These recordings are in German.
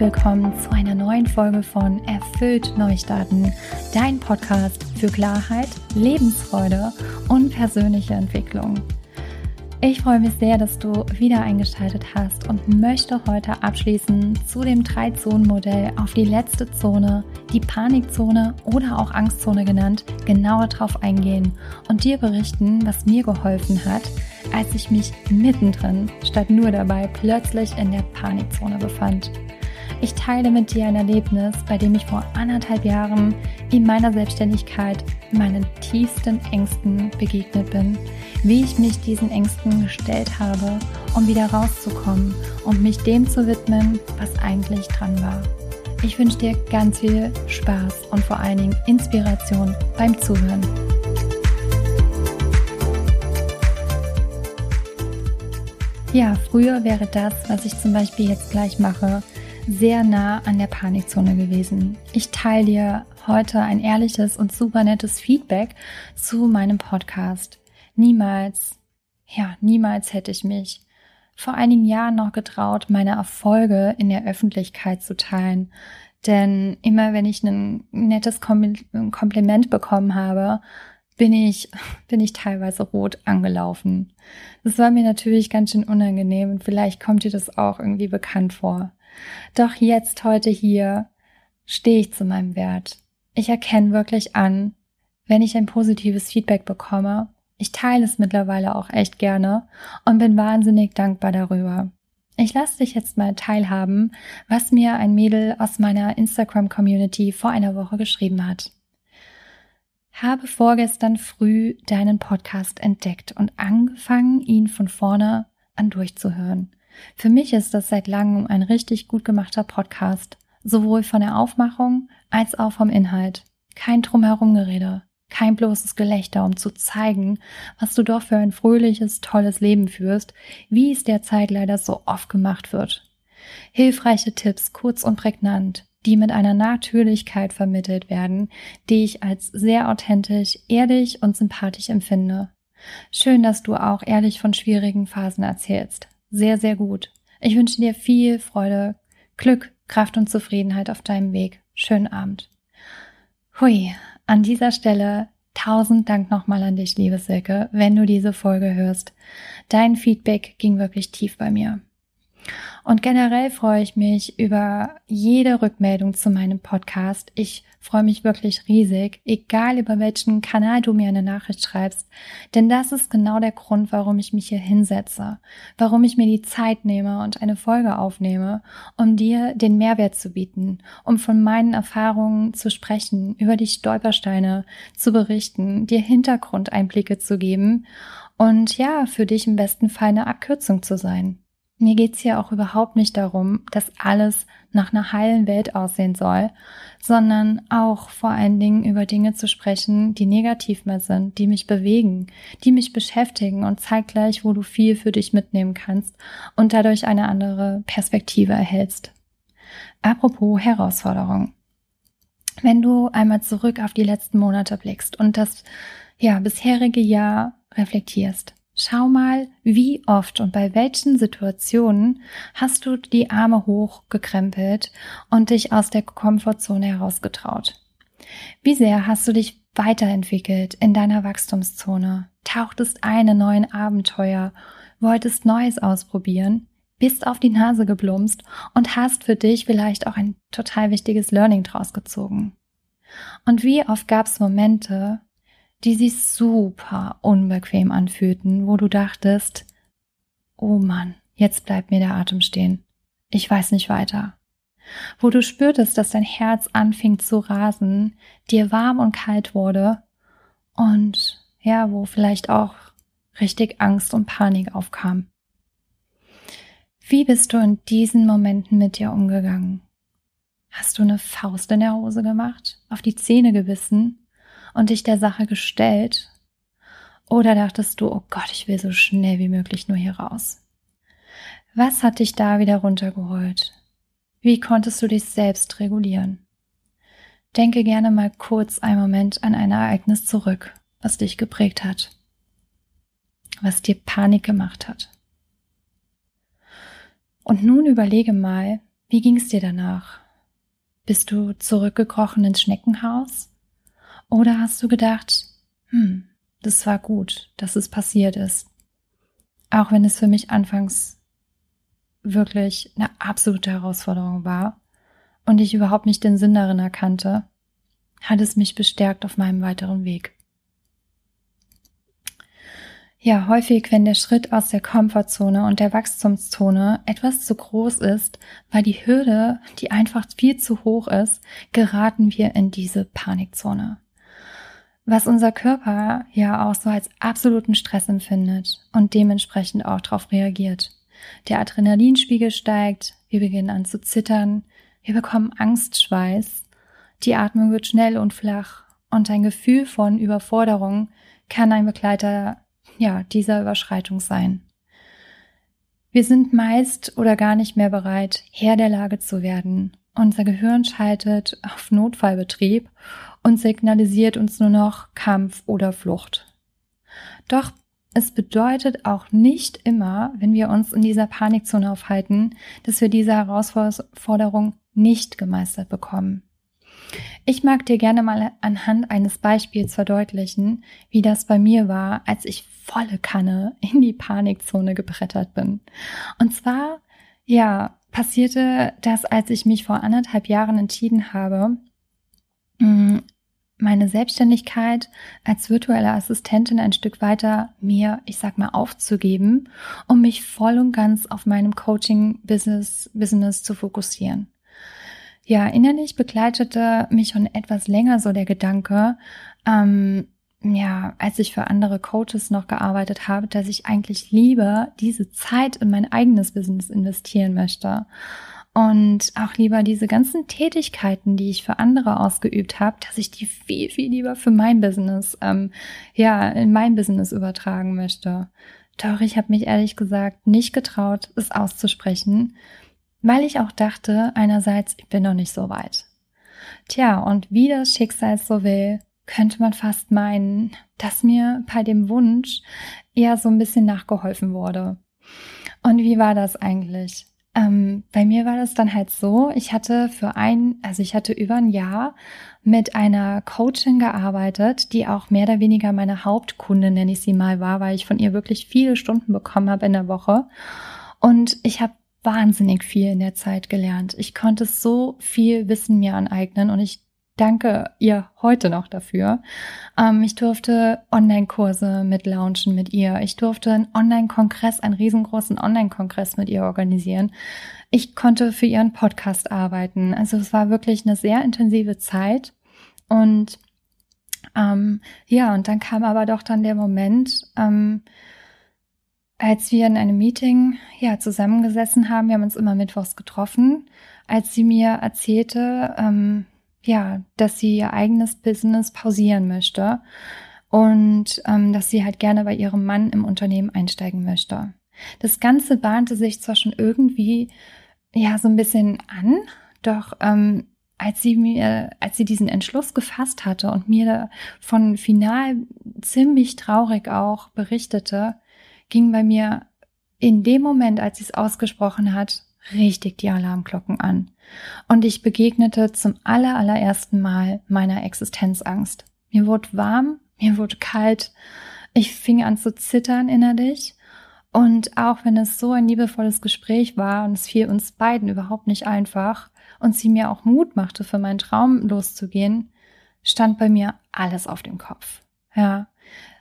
willkommen zu einer neuen Folge von Erfüllt Neustarten, dein Podcast für Klarheit, Lebensfreude und persönliche Entwicklung. Ich freue mich sehr, dass du wieder eingeschaltet hast und möchte heute abschließen zu dem Drei-Zonen-Modell auf die letzte Zone, die Panikzone oder auch Angstzone genannt, genauer drauf eingehen und dir berichten, was mir geholfen hat, als ich mich mittendrin statt nur dabei plötzlich in der Panikzone befand. Ich teile mit dir ein Erlebnis, bei dem ich vor anderthalb Jahren in meiner Selbstständigkeit meinen tiefsten Ängsten begegnet bin, wie ich mich diesen Ängsten gestellt habe, um wieder rauszukommen und mich dem zu widmen, was eigentlich dran war. Ich wünsche dir ganz viel Spaß und vor allen Dingen Inspiration beim Zuhören. Ja, früher wäre das, was ich zum Beispiel jetzt gleich mache, sehr nah an der Panikzone gewesen. Ich teile dir heute ein ehrliches und super nettes Feedback zu meinem Podcast. Niemals, ja, niemals hätte ich mich vor einigen Jahren noch getraut, meine Erfolge in der Öffentlichkeit zu teilen. Denn immer wenn ich ein nettes Kompliment bekommen habe, bin ich, bin ich teilweise rot angelaufen. Das war mir natürlich ganz schön unangenehm und vielleicht kommt dir das auch irgendwie bekannt vor. Doch jetzt, heute hier, stehe ich zu meinem Wert. Ich erkenne wirklich an, wenn ich ein positives Feedback bekomme. Ich teile es mittlerweile auch echt gerne und bin wahnsinnig dankbar darüber. Ich lasse dich jetzt mal teilhaben, was mir ein Mädel aus meiner Instagram-Community vor einer Woche geschrieben hat. Habe vorgestern früh deinen Podcast entdeckt und angefangen, ihn von vorne an durchzuhören. Für mich ist das seit langem ein richtig gut gemachter Podcast, sowohl von der Aufmachung als auch vom Inhalt. Kein Drumherumgerede, kein bloßes Gelächter, um zu zeigen, was du doch für ein fröhliches, tolles Leben führst, wie es derzeit leider so oft gemacht wird. Hilfreiche Tipps, kurz und prägnant, die mit einer Natürlichkeit vermittelt werden, die ich als sehr authentisch, ehrlich und sympathisch empfinde. Schön, dass du auch ehrlich von schwierigen Phasen erzählst sehr, sehr gut. Ich wünsche dir viel Freude, Glück, Kraft und Zufriedenheit auf deinem Weg. Schönen Abend. Hui, an dieser Stelle tausend Dank nochmal an dich, liebe Silke, wenn du diese Folge hörst. Dein Feedback ging wirklich tief bei mir. Und generell freue ich mich über jede Rückmeldung zu meinem Podcast. Ich freue mich wirklich riesig, egal über welchen Kanal du mir eine Nachricht schreibst. Denn das ist genau der Grund, warum ich mich hier hinsetze, warum ich mir die Zeit nehme und eine Folge aufnehme, um dir den Mehrwert zu bieten, um von meinen Erfahrungen zu sprechen, über die Stolpersteine zu berichten, dir Hintergrundeinblicke zu geben und ja, für dich im besten Fall eine Abkürzung zu sein. Mir geht's hier auch überhaupt nicht darum, dass alles nach einer heilen Welt aussehen soll, sondern auch vor allen Dingen über Dinge zu sprechen, die negativ mehr sind, die mich bewegen, die mich beschäftigen und zeitgleich, wo du viel für dich mitnehmen kannst und dadurch eine andere Perspektive erhältst. Apropos Herausforderung. Wenn du einmal zurück auf die letzten Monate blickst und das ja bisherige Jahr reflektierst, Schau mal, wie oft und bei welchen Situationen hast du die Arme hochgekrempelt und dich aus der Komfortzone herausgetraut? Wie sehr hast du dich weiterentwickelt in deiner Wachstumszone? Tauchtest ein in neuen Abenteuer, wolltest Neues ausprobieren, bist auf die Nase geblumst und hast für dich vielleicht auch ein total wichtiges Learning draus gezogen. Und wie oft gab es Momente, die sich super unbequem anfühlten, wo du dachtest, oh Mann, jetzt bleibt mir der Atem stehen. Ich weiß nicht weiter. Wo du spürtest, dass dein Herz anfing zu rasen, dir warm und kalt wurde und ja, wo vielleicht auch richtig Angst und Panik aufkam. Wie bist du in diesen Momenten mit dir umgegangen? Hast du eine Faust in der Hose gemacht, auf die Zähne gebissen und dich der Sache gestellt? Oder dachtest du, oh Gott, ich will so schnell wie möglich nur hier raus? Was hat dich da wieder runtergeholt? Wie konntest du dich selbst regulieren? Denke gerne mal kurz einen Moment an ein Ereignis zurück, was dich geprägt hat, was dir Panik gemacht hat. Und nun überlege mal, Wie ging es dir danach? Bist du zurückgekrochen ins Schneckenhaus? Oder hast du gedacht, hm, das war gut, dass es passiert ist? Auch wenn es für mich anfangs wirklich eine absolute Herausforderung war und ich überhaupt nicht den Sinn darin erkannte, hat es mich bestärkt auf meinem weiteren Weg. Ja, häufig, wenn der Schritt aus der Komfortzone und der Wachstumszone etwas zu groß ist, weil die Hürde, die einfach viel zu hoch ist, geraten wir in diese Panikzone. Was unser Körper ja auch so als absoluten Stress empfindet und dementsprechend auch darauf reagiert. Der Adrenalinspiegel steigt, wir beginnen an zu zittern, wir bekommen Angstschweiß, die Atmung wird schnell und flach und ein Gefühl von Überforderung kann ein Begleiter ja, dieser Überschreitung sein. Wir sind meist oder gar nicht mehr bereit, Herr der Lage zu werden. Unser Gehirn schaltet auf Notfallbetrieb und signalisiert uns nur noch Kampf oder Flucht. Doch es bedeutet auch nicht immer, wenn wir uns in dieser Panikzone aufhalten, dass wir diese Herausforderung nicht gemeistert bekommen. Ich mag dir gerne mal anhand eines Beispiels verdeutlichen, wie das bei mir war, als ich volle Kanne in die Panikzone gebrettert bin. Und zwar, ja, passierte das, als ich mich vor anderthalb Jahren entschieden habe, mm, meine Selbstständigkeit als virtuelle Assistentin ein Stück weiter mir, ich sag mal, aufzugeben, um mich voll und ganz auf meinem Coaching-Business Business zu fokussieren. Ja, innerlich begleitete mich schon etwas länger so der Gedanke, ähm, ja, als ich für andere Coaches noch gearbeitet habe, dass ich eigentlich lieber diese Zeit in mein eigenes Business investieren möchte. Und auch lieber diese ganzen Tätigkeiten, die ich für andere ausgeübt habe, dass ich die viel, viel lieber für mein Business, ähm, ja, in mein Business übertragen möchte. Doch ich habe mich ehrlich gesagt nicht getraut, es auszusprechen, weil ich auch dachte, einerseits, ich bin noch nicht so weit. Tja, und wie das Schicksal so will, könnte man fast meinen, dass mir bei dem Wunsch eher so ein bisschen nachgeholfen wurde. Und wie war das eigentlich? Ähm, bei mir war das dann halt so, ich hatte für ein, also ich hatte über ein Jahr mit einer Coachin gearbeitet, die auch mehr oder weniger meine Hauptkunde, nenne ich sie mal, war, weil ich von ihr wirklich viele Stunden bekommen habe in der Woche. Und ich habe wahnsinnig viel in der Zeit gelernt. Ich konnte so viel Wissen mir aneignen und ich danke ihr heute noch dafür. Ähm, ich durfte Online-Kurse mit launchen mit ihr. Ich durfte einen Online-Kongress, einen riesengroßen Online-Kongress mit ihr organisieren. Ich konnte für ihren Podcast arbeiten. Also es war wirklich eine sehr intensive Zeit und ähm, ja, und dann kam aber doch dann der Moment, ähm, als wir in einem Meeting ja zusammengesessen haben, wir haben uns immer mittwochs getroffen, als sie mir erzählte, ähm, ja, dass sie ihr eigenes Business pausieren möchte und ähm, dass sie halt gerne bei ihrem Mann im Unternehmen einsteigen möchte. Das Ganze bahnte sich zwar schon irgendwie ja so ein bisschen an, doch ähm, als sie mir, als sie diesen Entschluss gefasst hatte und mir von final ziemlich traurig auch berichtete, ging bei mir in dem Moment, als sie es ausgesprochen hat, richtig die Alarmglocken an. Und ich begegnete zum aller, allerersten Mal meiner Existenzangst. Mir wurde warm, mir wurde kalt, ich fing an zu zittern innerlich. Und auch wenn es so ein liebevolles Gespräch war und es fiel uns beiden überhaupt nicht einfach und sie mir auch Mut machte, für meinen Traum loszugehen, stand bei mir alles auf dem Kopf. Ja.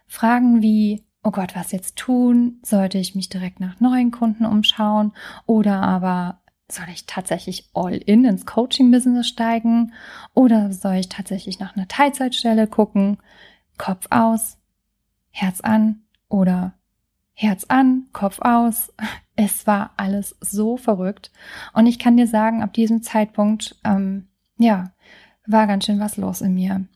Fragen wie, oh Gott, was jetzt tun? Sollte ich mich direkt nach neuen Kunden umschauen? Oder aber soll ich tatsächlich all in ins Coaching-Business steigen? Oder soll ich tatsächlich nach einer Teilzeitstelle gucken? Kopf aus, Herz an oder Herz an, Kopf aus. Es war alles so verrückt. Und ich kann dir sagen, ab diesem Zeitpunkt, ähm, ja, war ganz schön was los in mir.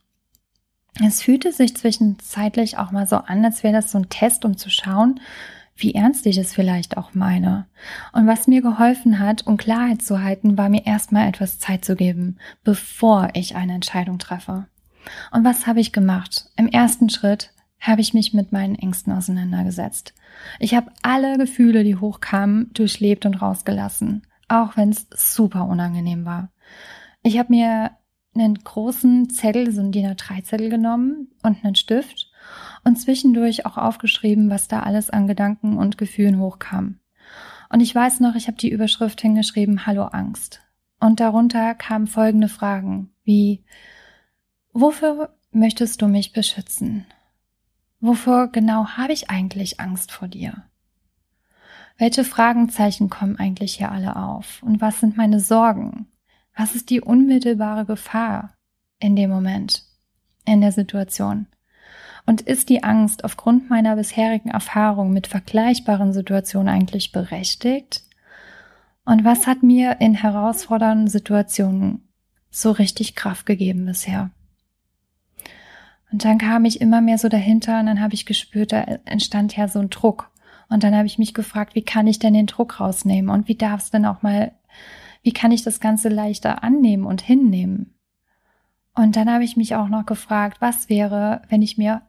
Es fühlte sich zwischenzeitlich auch mal so an, als wäre das so ein Test, um zu schauen, wie ernst ich es vielleicht auch meine. Und was mir geholfen hat, um Klarheit zu halten, war mir erstmal etwas Zeit zu geben, bevor ich eine Entscheidung treffe. Und was habe ich gemacht? Im ersten Schritt habe ich mich mit meinen Ängsten auseinandergesetzt. Ich habe alle Gefühle, die hochkamen, durchlebt und rausgelassen. auch wenn es super unangenehm war. Ich habe mir einen großen Zettel, so ein DIN A3-Zettel genommen und einen Stift und zwischendurch auch aufgeschrieben, was da alles an Gedanken und Gefühlen hochkam. Und ich weiß noch, ich habe die Überschrift hingeschrieben, Hallo Angst. Und darunter kamen folgende Fragen wie, wofür möchtest du mich beschützen? Wovor genau habe ich eigentlich Angst vor dir? Welche Fragenzeichen kommen eigentlich hier alle auf? Und was sind meine Sorgen? Was ist die unmittelbare Gefahr in dem Moment, in der Situation? Und ist die Angst aufgrund meiner bisherigen Erfahrung mit vergleichbaren Situationen eigentlich berechtigt? Und was hat mir in herausfordernden Situationen so richtig Kraft gegeben bisher? Und dann kam ich immer mehr so dahinter und dann habe ich gespürt, da entstand ja so ein Druck. Und dann habe ich mich gefragt, wie kann ich denn den Druck rausnehmen und wie darf es denn auch mal, wie kann ich das Ganze leichter annehmen und hinnehmen? Und dann habe ich mich auch noch gefragt, was wäre, wenn ich mir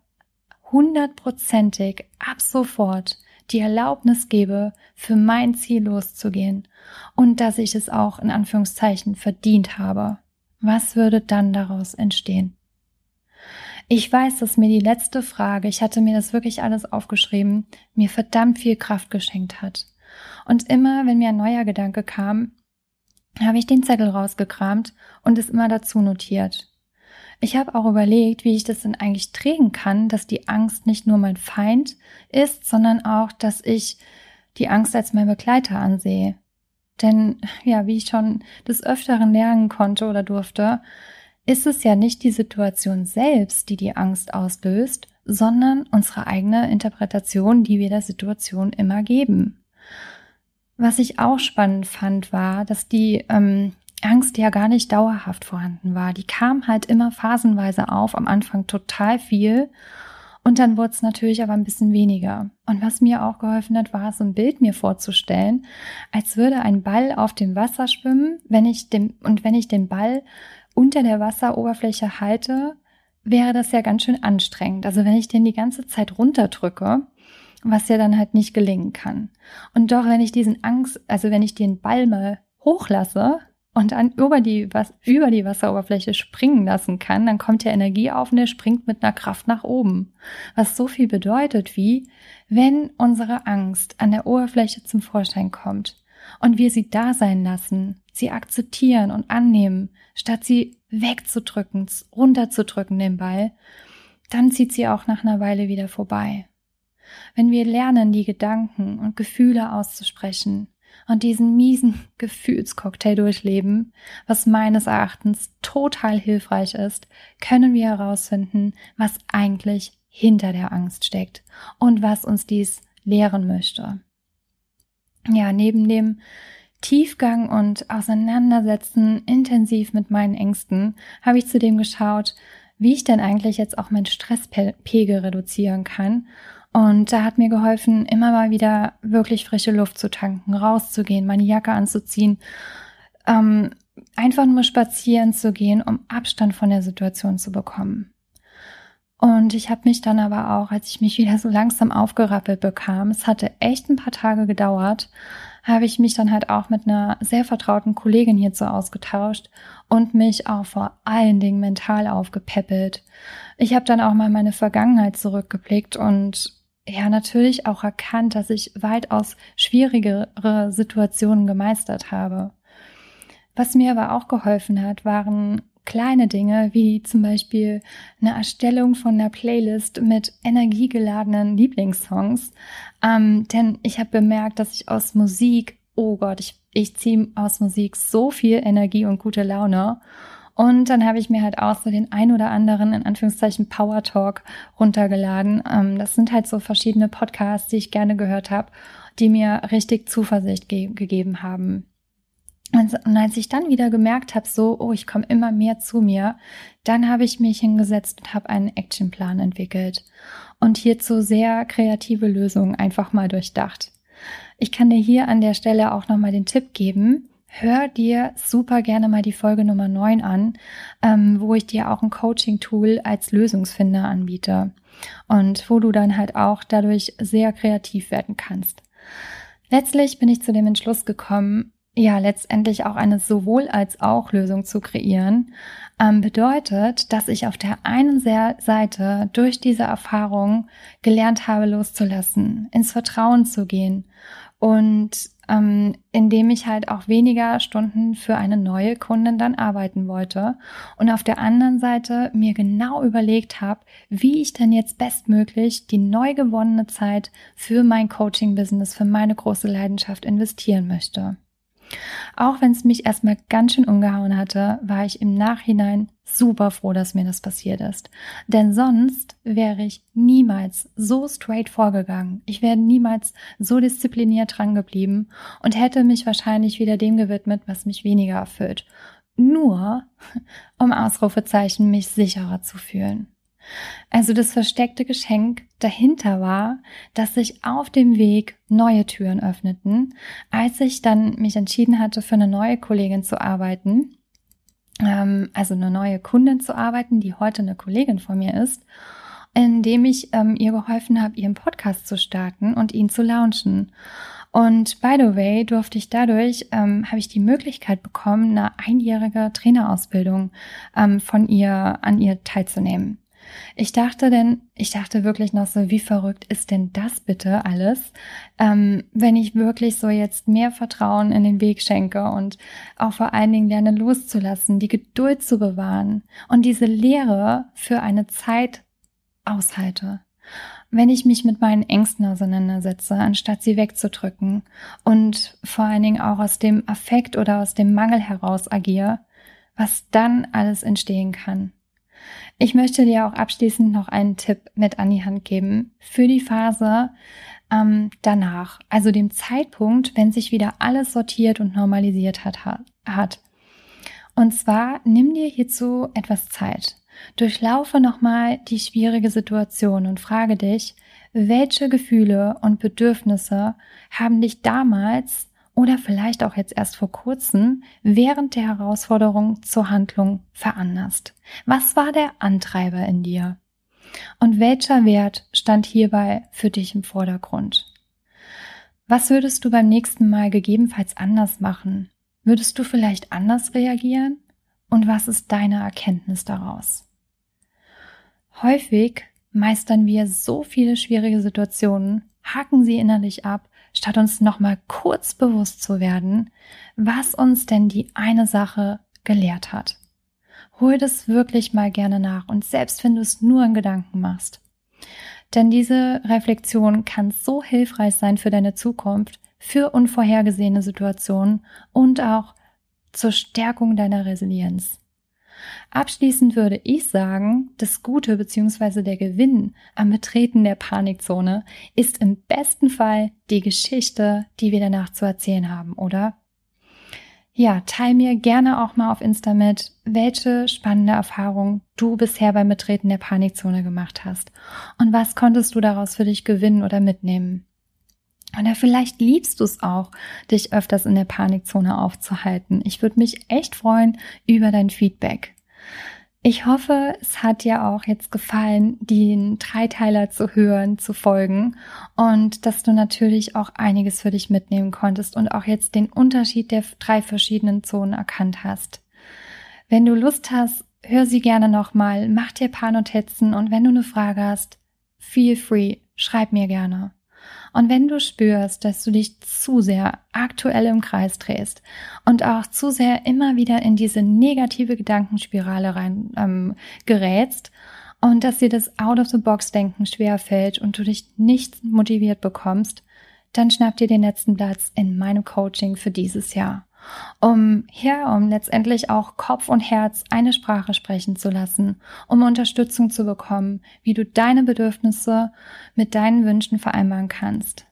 hundertprozentig ab sofort die Erlaubnis gebe, für mein Ziel loszugehen und dass ich es auch in Anführungszeichen verdient habe. Was würde dann daraus entstehen? Ich weiß, dass mir die letzte Frage, ich hatte mir das wirklich alles aufgeschrieben, mir verdammt viel Kraft geschenkt hat. Und immer, wenn mir ein neuer Gedanke kam, habe ich den Zettel rausgekramt und es immer dazu notiert. Ich habe auch überlegt, wie ich das denn eigentlich trägen kann, dass die Angst nicht nur mein Feind ist, sondern auch, dass ich die Angst als mein Begleiter ansehe. Denn ja, wie ich schon des Öfteren lernen konnte oder durfte, ist es ja nicht die Situation selbst, die die Angst auslöst, sondern unsere eigene Interpretation, die wir der Situation immer geben. Was ich auch spannend fand, war, dass die ähm, Angst ja gar nicht dauerhaft vorhanden war. Die kam halt immer phasenweise auf, am Anfang total viel und dann wurde es natürlich aber ein bisschen weniger. Und was mir auch geholfen hat, war so ein Bild mir vorzustellen, als würde ein Ball auf dem Wasser schwimmen, wenn ich dem, und wenn ich den Ball unter der Wasseroberfläche halte, wäre das ja ganz schön anstrengend. Also wenn ich den die ganze Zeit runterdrücke, was ja dann halt nicht gelingen kann. Und doch, wenn ich diesen Angst, also wenn ich den Ball mal hochlasse, und dann über die, was, über die Wasseroberfläche springen lassen kann, dann kommt ja Energie auf und er springt mit einer Kraft nach oben. Was so viel bedeutet wie, wenn unsere Angst an der Oberfläche zum Vorschein kommt und wir sie da sein lassen, sie akzeptieren und annehmen, statt sie wegzudrücken, runterzudrücken den Ball, dann zieht sie auch nach einer Weile wieder vorbei. Wenn wir lernen, die Gedanken und Gefühle auszusprechen, und diesen miesen Gefühlscocktail durchleben, was meines Erachtens total hilfreich ist, können wir herausfinden, was eigentlich hinter der Angst steckt und was uns dies lehren möchte. Ja, neben dem Tiefgang und Auseinandersetzen intensiv mit meinen Ängsten habe ich zudem geschaut, wie ich denn eigentlich jetzt auch meinen Stresspegel reduzieren kann und da hat mir geholfen, immer mal wieder wirklich frische Luft zu tanken, rauszugehen, meine Jacke anzuziehen, ähm, einfach nur spazieren zu gehen, um Abstand von der Situation zu bekommen. Und ich habe mich dann aber auch, als ich mich wieder so langsam aufgerappelt bekam, es hatte echt ein paar Tage gedauert, habe ich mich dann halt auch mit einer sehr vertrauten Kollegin hierzu ausgetauscht und mich auch vor allen Dingen mental aufgepäppelt. Ich habe dann auch mal meine Vergangenheit zurückgeblickt und ja natürlich auch erkannt, dass ich weitaus schwierigere Situationen gemeistert habe. Was mir aber auch geholfen hat, waren kleine Dinge, wie zum Beispiel eine Erstellung von einer Playlist mit energiegeladenen Lieblingssongs. Ähm, denn ich habe bemerkt, dass ich aus Musik, oh Gott, ich, ich ziehe aus Musik so viel Energie und gute Laune. Und dann habe ich mir halt auch so den ein oder anderen, in Anführungszeichen, Power Talk runtergeladen. Ähm, das sind halt so verschiedene Podcasts, die ich gerne gehört habe, die mir richtig Zuversicht ge gegeben haben. Und als ich dann wieder gemerkt habe, so, oh, ich komme immer mehr zu mir, dann habe ich mich hingesetzt und habe einen Actionplan entwickelt und hierzu sehr kreative Lösungen einfach mal durchdacht. Ich kann dir hier an der Stelle auch nochmal den Tipp geben, hör dir super gerne mal die Folge Nummer 9 an, ähm, wo ich dir auch ein Coaching-Tool als Lösungsfinder anbiete und wo du dann halt auch dadurch sehr kreativ werden kannst. Letztlich bin ich zu dem Entschluss gekommen, ja letztendlich auch eine sowohl als auch Lösung zu kreieren, ähm, bedeutet, dass ich auf der einen Seite durch diese Erfahrung gelernt habe, loszulassen, ins Vertrauen zu gehen und ähm, indem ich halt auch weniger Stunden für eine neue Kundin dann arbeiten wollte und auf der anderen Seite mir genau überlegt habe, wie ich denn jetzt bestmöglich die neu gewonnene Zeit für mein Coaching-Business, für meine große Leidenschaft investieren möchte. Auch wenn es mich erstmal ganz schön umgehauen hatte, war ich im Nachhinein super froh, dass mir das passiert ist. Denn sonst wäre ich niemals so straight vorgegangen. Ich wäre niemals so diszipliniert dran geblieben und hätte mich wahrscheinlich wieder dem gewidmet, was mich weniger erfüllt. Nur, um Ausrufezeichen mich sicherer zu fühlen. Also das versteckte Geschenk dahinter war, dass sich auf dem Weg neue Türen öffneten, als ich dann mich entschieden hatte, für eine neue Kollegin zu arbeiten, ähm, also eine neue Kundin zu arbeiten, die heute eine Kollegin von mir ist, indem ich ähm, ihr geholfen habe, ihren Podcast zu starten und ihn zu launchen. Und by the way, durfte ich dadurch, ähm, habe ich die Möglichkeit bekommen, eine einjährige Trainerausbildung ähm, von ihr an ihr teilzunehmen. Ich dachte denn, ich dachte wirklich noch so, wie verrückt ist denn das bitte alles, ähm, wenn ich wirklich so jetzt mehr Vertrauen in den Weg schenke und auch vor allen Dingen lerne loszulassen, die Geduld zu bewahren und diese Lehre für eine Zeit aushalte. Wenn ich mich mit meinen Ängsten auseinandersetze, anstatt sie wegzudrücken und vor allen Dingen auch aus dem Affekt oder aus dem Mangel heraus agiere, was dann alles entstehen kann. Ich möchte dir auch abschließend noch einen Tipp mit an die Hand geben für die Phase ähm, danach, also dem Zeitpunkt, wenn sich wieder alles sortiert und normalisiert hat. hat. Und zwar nimm dir hierzu etwas Zeit. Durchlaufe nochmal die schwierige Situation und frage dich, welche Gefühle und Bedürfnisse haben dich damals oder vielleicht auch jetzt erst vor kurzem während der Herausforderung zur Handlung veranlasst? Was war der Antreiber in dir? Und welcher Wert stand hierbei für dich im Vordergrund? Was würdest du beim nächsten Mal gegebenenfalls anders machen? Würdest du vielleicht anders reagieren? Und was ist deine Erkenntnis daraus? Häufig meistern wir so viele schwierige Situationen, haken sie innerlich ab statt uns nochmal kurz bewusst zu werden, was uns denn die eine Sache gelehrt hat. Hol das wirklich mal gerne nach und selbst wenn du es nur in Gedanken machst. Denn diese Reflexion kann so hilfreich sein für deine Zukunft, für unvorhergesehene Situationen und auch zur Stärkung deiner Resilienz. Abschließend würde ich sagen, das Gute bzw. der Gewinn am Betreten der Panikzone ist im besten Fall die Geschichte, die wir danach zu erzählen haben, oder? Ja, teil mir gerne auch mal auf Insta mit, welche spannende Erfahrung du bisher beim Betreten der Panikzone gemacht hast und was konntest du daraus für dich gewinnen oder mitnehmen. Oder vielleicht liebst du es auch, dich öfters in der Panikzone aufzuhalten. Ich würde mich echt freuen über dein Feedback. Ich hoffe, es hat dir auch jetzt gefallen, den Dreiteiler zu hören, zu folgen und dass du natürlich auch einiges für dich mitnehmen konntest und auch jetzt den Unterschied der drei verschiedenen Zonen erkannt hast. Wenn du Lust hast, hör sie gerne nochmal, mach dir paar Notizen und wenn du eine Frage hast, feel free, schreib mir gerne. Und wenn du spürst, dass du dich zu sehr aktuell im Kreis drehst und auch zu sehr immer wieder in diese negative Gedankenspirale rein ähm, gerätst und dass dir das Out-of-the-Box-Denken schwerfällt und du dich nicht motiviert bekommst, dann schnapp dir den letzten Platz in meinem Coaching für dieses Jahr um hier, um letztendlich auch Kopf und Herz eine Sprache sprechen zu lassen, um Unterstützung zu bekommen, wie du deine Bedürfnisse mit deinen Wünschen vereinbaren kannst.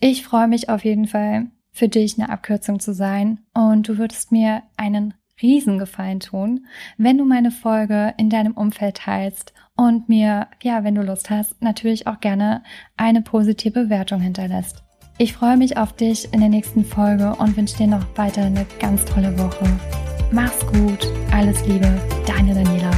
Ich freue mich auf jeden Fall, für dich eine Abkürzung zu sein und du würdest mir einen Riesengefallen tun, wenn du meine Folge in deinem Umfeld teilst und mir, ja, wenn du Lust hast, natürlich auch gerne eine positive Bewertung hinterlässt. Ich freue mich auf dich in der nächsten Folge und wünsche dir noch weiter eine ganz tolle Woche. Mach's gut, alles Liebe, deine Daniela.